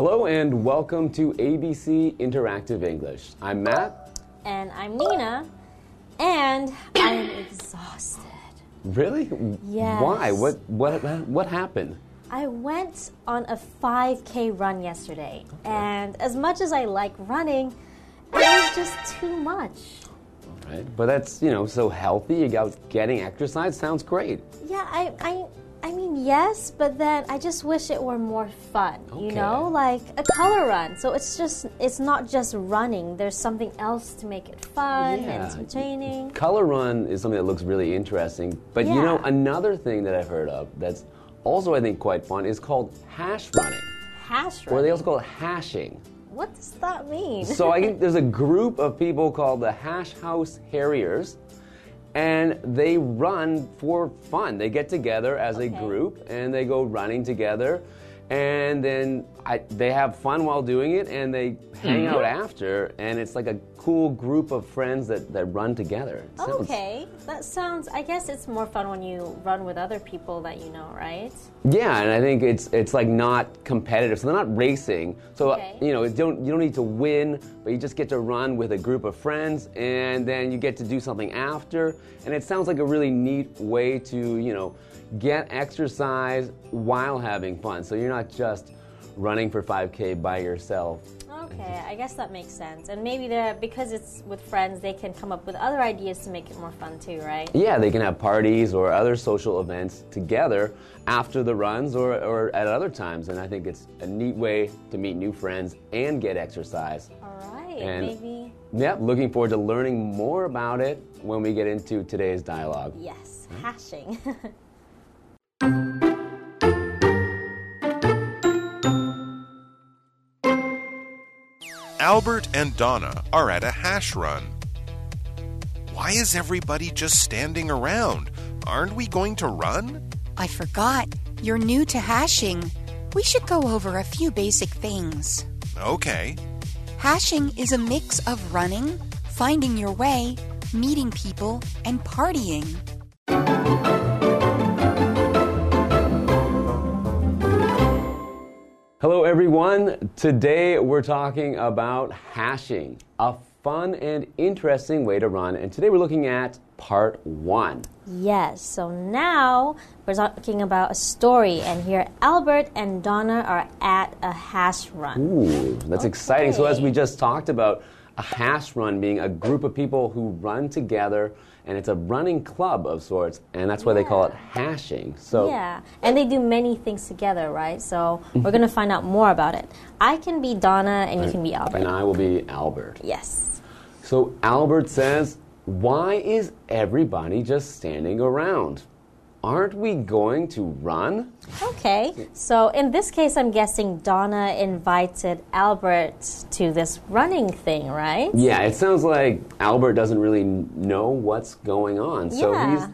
and welcome to ABC Interactive English. I'm Matt. And I'm Nina. And I'm exhausted. Really? Yes. Why? What what what happened? I went on a 5K run yesterday, and as much as I like running, it was just too much. Right. But that's, you know, so healthy. You got getting exercise sounds great. Yeah, I, I, I mean, yes, but then I just wish it were more fun. You know, like a color run. So it's just, it's not just running. There's something else to make it fun Yeah. and entertaining. Color run is something that looks really interesting. But you know, another thing that I've heard of that's also I think quite fun is called hash running. Hash Or they also call it hashing. what does that mean? So I think there's a group of people called the Hash House Harriers, and they run for fun. They get together as a group and they go running together, and then I, they have fun while doing it, and they hang hmm. out after, and it's like a cool group of friends that, that run together. Sounds- Okay, that sounds. I guess it's more fun when you run with other people that you know, right? Yeah, and I think it's it's like not competitive, so they're not racing. So uh, Okay. you know, you don't you don't need to win, but you just get to run with a group of friends, and then you get to do something after. And it sounds like a really neat way to you know get exercise while having fun. So you're not just running for 5K by yourself. Okay, mm-hmm. I guess that makes sense. And maybe they're because it's with friends, they can come up with other ideas to make it more fun too, right? Yeah, they can have parties or other social events together after the runs or, or at other times. And I think it's a neat way to meet new friends and get exercise. All right, And- maybe Yep, looking forward to learning more about it when we get into today's dialogue. yes, mm-hmm. hashing. Albert and Donna are at a hash run. Why is everybody just standing around? Aren't we going to run? I forgot. You're new to hashing. We should go over a few basic things. Okay. Hashing is a mix of running, finding your way, meeting people, and partying. Hello, everyone. Today we're talking about hashing, a fun and interesting way to run. And today we're looking at part one. yes. So now we're talking about a story, and here Albert and Donna are at a hash run. Ooh, that's exciting. So, as we just talked about, a hash run being a group of people who run together, and it's a running club of sorts, and that's why they call it hashing. So, Yeah, and they do many things together, right? So we're mm-hmm. gonna find out more about it. I can be Donna, and you can be Albert. and I will be Albert. Yes. So Albert says, Why is everybody just standing around? Aren't we going to run? Okay. So in this case, I'm guessing Donna invited Albert to this running thing, right? Yeah, it sounds like Albert doesn't really know what's going on. So Yeah. he's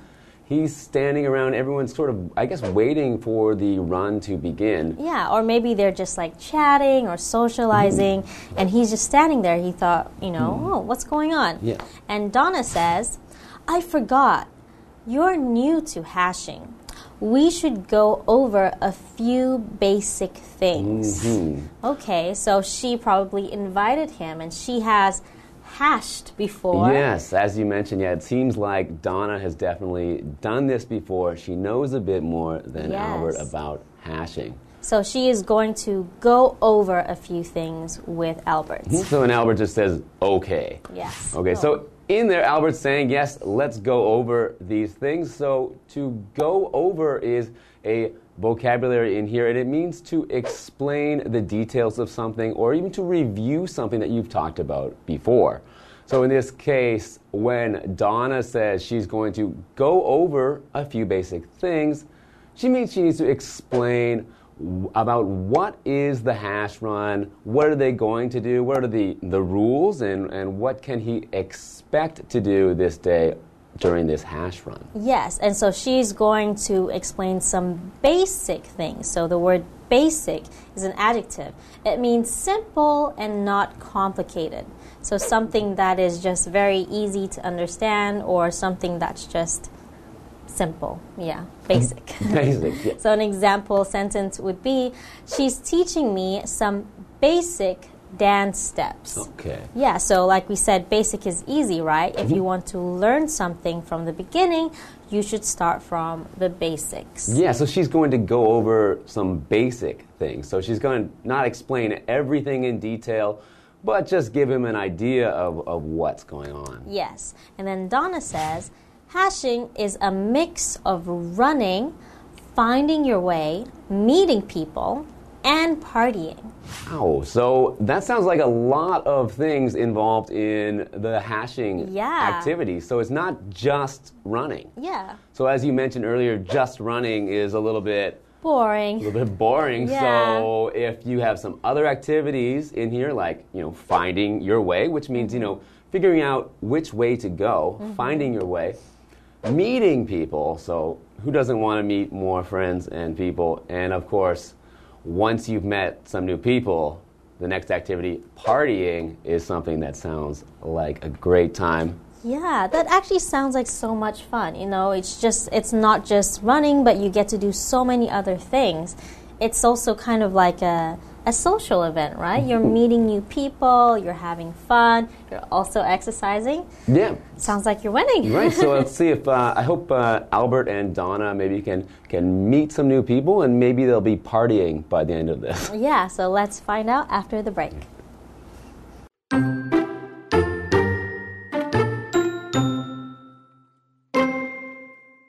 he's standing around, everyone's sort of I guess waiting for the run to begin. Yeah, or maybe they're just like chatting or socializing, mm-hmm. and he's just standing there. He thought, you know, mm-hmm. oh, what's going on? Yeah. And Donna says, I forgot. You're new to hashing. We should go over a few basic things. Mm-hmm. Okay, so she probably invited him, and she has hashed before. Yes, as you mentioned, yeah, it seems like Donna has definitely done this before. She knows a bit more than Yes. Albert about hashing. So she is going to go over a few things with Albert. Hmm? So and Albert just says, okay. Yes. Okay, so in there, Albert's saying, yes, let's go over these things. So to go over is a vocabulary in here, and it means to explain the details of something or even to review something that you've talked about before. So in this case, when Donna says she's going to go over a few basic things, she means she needs to explain about what is the hash run, what are they going to do, what are the, the rules, and, and what can he expect to do this day during this hash run. Yes, and so she's going to explain some basic things. So the word basic is an adjective. It means simple and not complicated. So something that is just very easy to understand or something that's just simple. Yeah, basic. Basic, yes. So an example sentence would be She's teaching me some basic dance steps. Okay. Yeah, so like we said, basic is easy, right? If mm-hmm. you want to learn something from the beginning, you should start from the basics. Yeah, so she's going to go over some basic things. So she's going to not explain everything in detail, but just give him an idea of, of what's going on. Yes. And then Donna says, hashing is a mix of running, finding your way, meeting people, and partying. Wow, so that sounds like a lot of things involved in the hashing Yeah. activity. So it's not just running. Yeah. So as you mentioned earlier, just running is a little bit Boring. a little bit boring. Yeah. So if you have some other activities in here, like you know, finding your way, which means you mm-hmm. know, figuring out which way to go, mm-hmm. finding your way, meeting people. So who doesn't want to meet more friends and people? And of course, once you've met some new people, the next activity, partying, is something that sounds like a great time. Yeah, that actually sounds like so much fun. You know, it's just it's not just running, but you get to do so many other things. It's also kind of like a a social event, right? You're meeting new people, you're having fun, you're also exercising. Yeah. Sounds like you're winning. Right. So let's see if uh, I hope uh, Albert and Donna maybe can can meet some new people and maybe they'll be partying by the end of this. yeah, so let's find out after the break.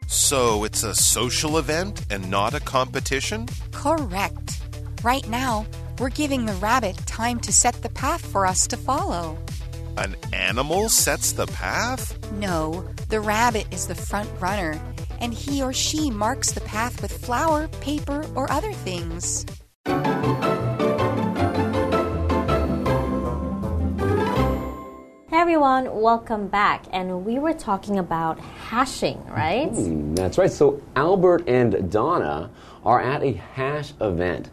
So it's a social event and not a competition? Correct. Right now, we're giving the rabbit time to set the path for us to follow. An animal sets the path? No, the rabbit is the front runner, and he or she marks the path with flour, paper, or other things. Hey everyone, welcome back. And we were talking about hashing, right? Mm, That's right. So Albert and Donna are at a hash event.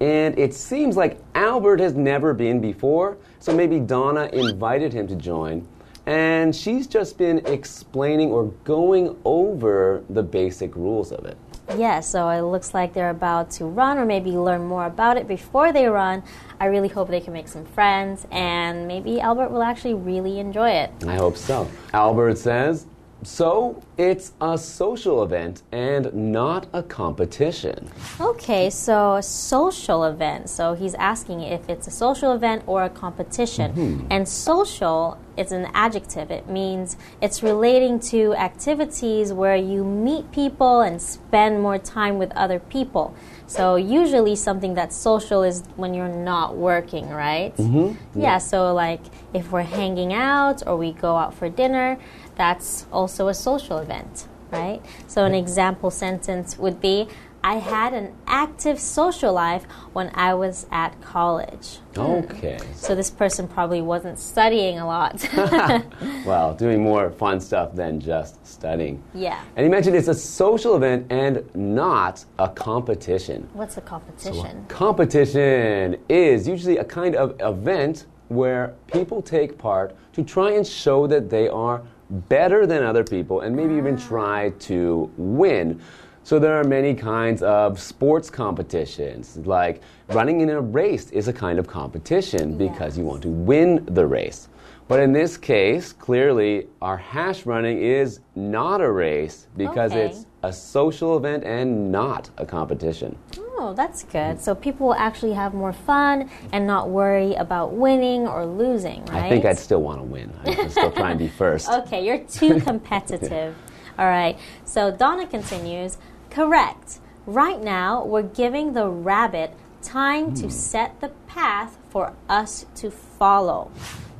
And it seems like Albert has never been before, so maybe Donna invited him to join. And she's just been explaining or going over the basic rules of it. Yeah, so it looks like they're about to run or maybe learn more about it before they run. I really hope they can make some friends and maybe Albert will actually really enjoy it. I hope so. Albert says, so it's a social event and not a competition. Okay, so a social event. So he's asking if it's a social event or a competition. And social is an adjective. It means it's relating to activities where you meet people and spend more time with other people. So usually something that's social is when you're not working, right? Mm-hmm. Yeah, so like if we're hanging out or we go out for dinner, that's also a social event, right? So an example sentence would be I had an active social life when I was at college. Hmm. Okay. So this person probably wasn't studying a lot. Well, doing more fun stuff than just studying. yeah. And you mentioned it's a social event and not a competition. What's a competition? Competition is usually a kind of event where people take part to try and show that they are better than other people and maybe even try to win. So there are many kinds of sports competitions. Like running in a race is a kind of competition because you want to win the race. But in this case, clearly our hash running is not a race because Okay. it's a social event and not a competition. Oh, that's good. So people will actually have more fun and not worry about winning or losing, right? I think I'd still want to win. I'd still try and be first. Okay, you're too competitive. All right. So Donna continues, correct. Right now, we're giving the rabbit time to hmm. set the path for us to follow.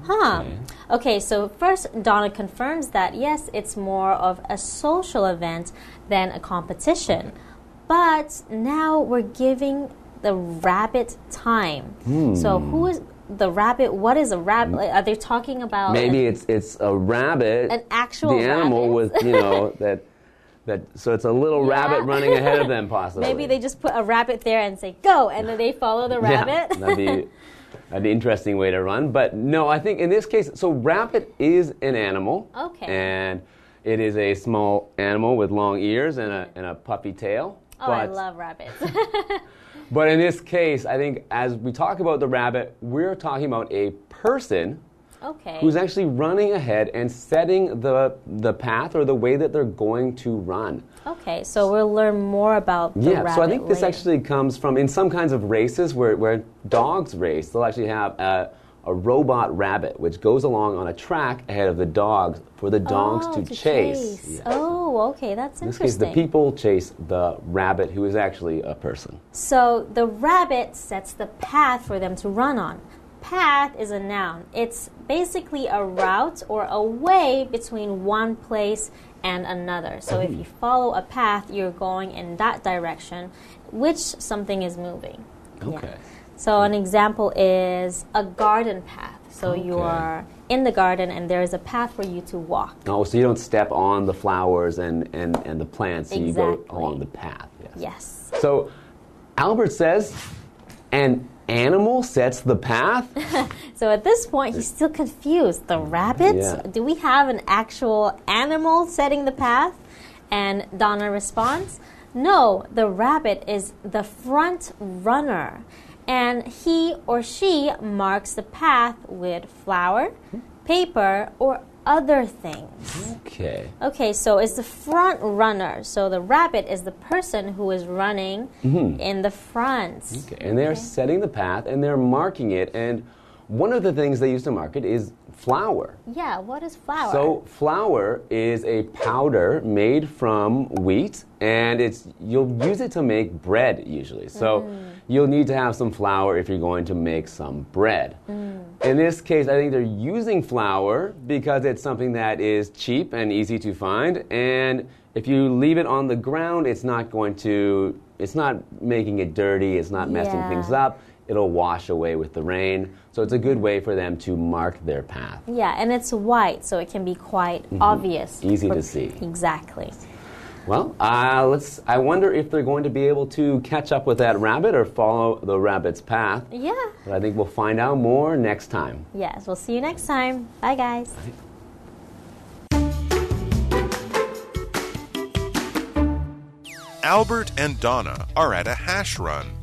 Huh. Okay, so first, Donna confirms that yes, it's more of a social event than a competition. But now we're giving the rabbit time. Hmm. So, who is the rabbit? What is a rabbit? Like, Are they talking about Maybe it's it's a rabbit. An actual the animal rabbit? with you know that that so it's a little Yeah. rabbit running ahead of them possibly. Maybe they just put a rabbit there and say go, and then they follow the rabbit. that'd that'd be an interesting way to run. But no, I think in this case, so rabbit is an animal. Okay. And it is a small animal with long ears and a and a puffy tail. Oh, I love rabbits. But in this case, I think as we talk about the rabbit, we're talking about a person okay. who's actually running ahead and setting the the path or the way that they're going to run. Okay, so we'll learn more about the Yeah, so I think this later. actually comes from in some kinds of races where, where dogs race, they'll actually have a, a robot rabbit which goes along on a track ahead of the dogs for the dogs oh, to, chase. Yeah. Oh, okay, that's In this case, the people chase the rabbit who is actually a person. So the rabbit sets the path for them to run on. Path is a noun. It's basically a route or a way between one place and another. So if you follow a path, you're going in that direction, which something is moving. Yeah. Okay. So an example is a garden path. So you are in the garden and there is a path for you to walk. Oh, so you don't step on the flowers and, and, and the plants, you go along the path. Yes. Yes. So Albert says, an animal sets the path? So at this point, he's still confused. The rabbit? Yeah. Do we have an actual animal setting the path? And Donna responds, No, the rabbit is the front runner. And he or she marks the path with flour, hmm. paper, or other things. Okay. Okay, so it's the front runner. So the rabbit is the person who is running mm-hmm. in the front. Okay, and they're setting the path and they're marking it. And one of the things they use to mark it is flour. Yeah, what is flour? So flour is a powder made from wheat, and it's you'll use it to make bread usually. So Mm. you'll need to have some flour if you're going to make some bread. Mm. In this case, I think they're using flour because it's something that is cheap and easy to find, and if you leave it on the ground, it's not going to. It's not making it dirty. It's not messing Yeah. things up. It'll wash away with the rain. So it's a good way for them to mark their path. Yeah, and it's white, so it can be quite obvious. Mm-hmm. Easy to see. Exactly. Well, uh, let's. I wonder if they're going to be able to catch up with that rabbit or follow the rabbit's path. Yeah. But I think we'll find out more next time. Yes, we'll see you next time. Bye, guys. Albert and Donna are at a hash run.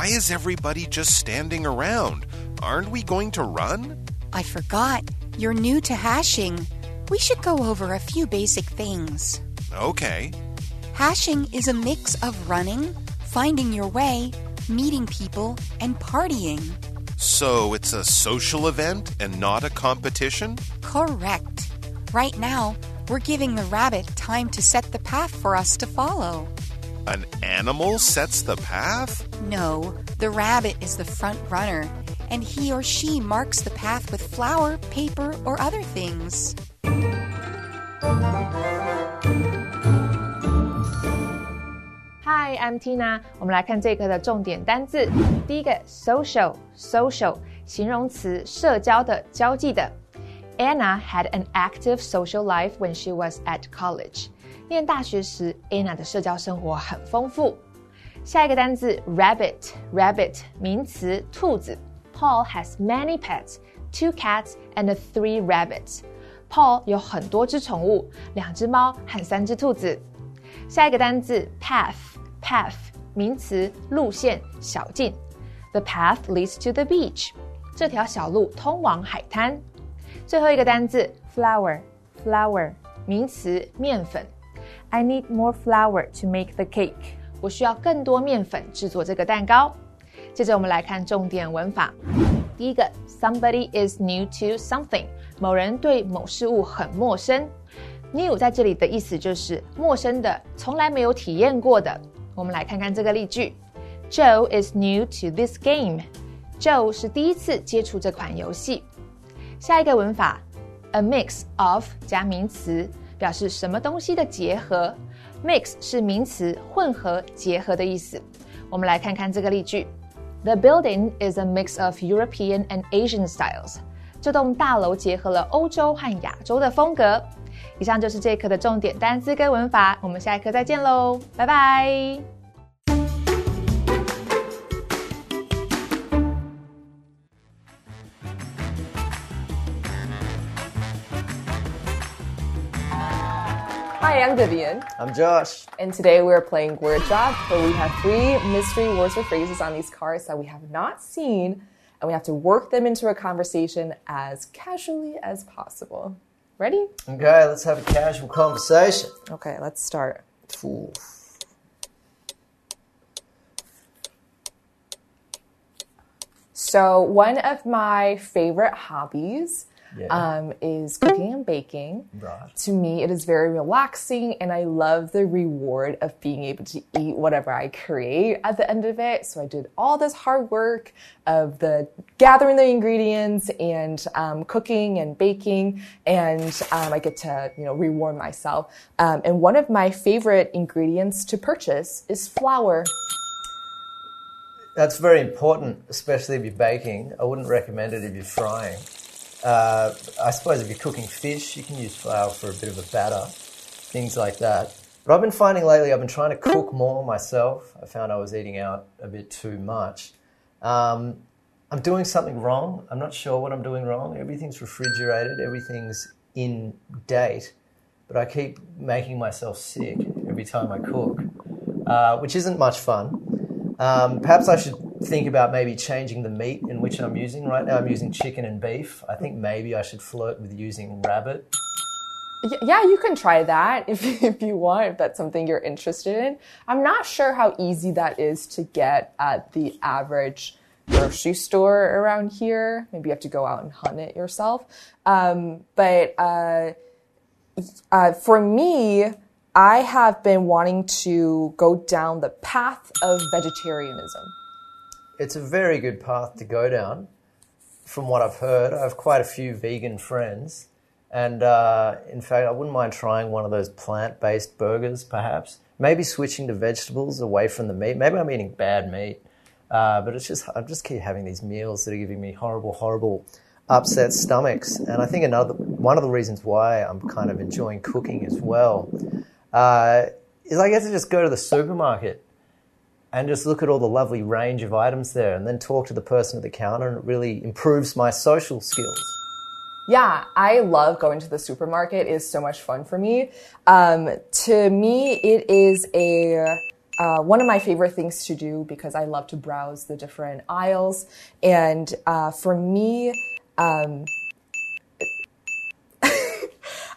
Why is everybody just standing around? Aren't we going to run? I forgot. You're new to hashing. We should go over a few basic things. Okay. Hashing is a mix of running, finding your way, meeting people, and partying. So it's a social event and not a competition? Correct. Right now, we're giving the rabbit time to set the path for us to follow. An animal sets the path? No, the rabbit is the front runner, and he or she marks the path with flour, paper, or other things. Hi, I'm Tina。我们来看这一课的重点单字。第一个，social，social，形容词，社交的、交际的。Anna had an active social life when she was at college。 念大学时，Anna 的社交生活很丰富。下一个单字，rabbit，rabbit，名词，兔子。Paul has many pets, two cats and three rabbits. Paul 有很多只宠物，两只猫和三只兔子。下一个单字 path，path 名词，路线、小径。The path leads to the beach。这条小路通往海滩。最后一个单字 flour，flour 名词，面粉。I need more flour to make the cake。我需要更多面粉制作这个蛋糕。接着我们来看重点文法。第一个，somebody is new to something，某人对某事物很陌生。New 在这里的意思就是陌生的，从来没有体验过的。我们来看看这个例句：Joe is new to this game。Joe 是第一次接触这款游戏。下一个文法，a mix of 加名词，表示什么东西的结合。Mix 是名词，混合、结合的意思。我们来看看这个例句：The building is a mix of European and Asian styles。这栋大楼结合了欧洲和亚洲的风格。以上就是这一课的重点单词跟文法，我们下一课再见喽，拜拜。Hi I'm Vivian, I'm Josh. and today we're playing Word Job, where we have three mystery words or phrases on these cards that we have not seen, and we have to work them into a conversation as casually as possible. Ready? Okay, let's have a casual conversation. Okay, let's start. Ooh. So, one of my favorite hobbies Yeah. um, is cooking and baking. Right. To me, it is very relaxing, and I love the reward of being able to eat whatever I create at the end of it. So, I did all this hard work of the gathering the ingredients and um, cooking and baking, and um, I get to you know reward myself. Um, and one of my favorite ingredients to purchase is flour. That's very important, especially if you're baking. I wouldn't recommend it if you're frying. Uh, I suppose if you're cooking fish, you can use flour for a bit of a batter, things like that. But I've been finding lately, I've been trying to cook more myself. I found I was eating out a bit too much. Um, I'm doing something wrong. I'm not sure what I'm doing wrong. Everything's refrigerated, everything's in date, but I keep making myself sick every time I cook, uh, which isn't much fun. Um, perhaps I should think about maybe changing the meat in which I'm using. Right now, I'm using chicken and beef. I think maybe I should flirt with using rabbit. Yeah, you can try that if, if you want, if that's something you're interested in. I'm not sure how easy that is to get at the average grocery store around here. Maybe you have to go out and hunt it yourself. Um, but uh, uh, for me, I have been wanting to go down the path of vegetarianism. It's a very good path to go down. From what I've heard, I have quite a few vegan friends. And uh, in fact, I wouldn't mind trying one of those plant based burgers, perhaps. Maybe switching to vegetables away from the meat. Maybe I'm eating bad meat. Uh, but it's just, I just keep having these meals that are giving me horrible, horrible upset stomachs. And I think another, one of the reasons why I'm kind of enjoying cooking as well uh, is I get to just go to the supermarket and just look at all the lovely range of items there and then talk to the person at the counter and it really improves my social skills. Yeah, I love going to the supermarket. It is so much fun for me. Um, to me, it is a uh, one of my favorite things to do because I love to browse the different aisles. And uh, for me, um,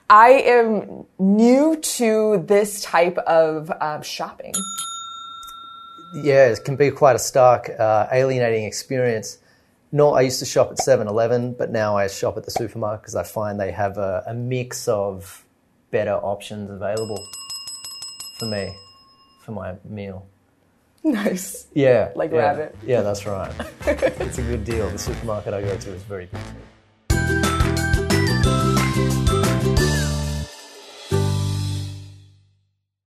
I am new to this type of um, shopping. Yeah, it can be quite a stark, uh, alienating experience. No, I used to shop at 7 Eleven, but now I shop at the supermarket because I find they have a, a mix of better options available for me, for my meal. Nice. Yeah. Like yeah. rabbit. Yeah, that's right. it's a good deal. The supermarket I go to is very good.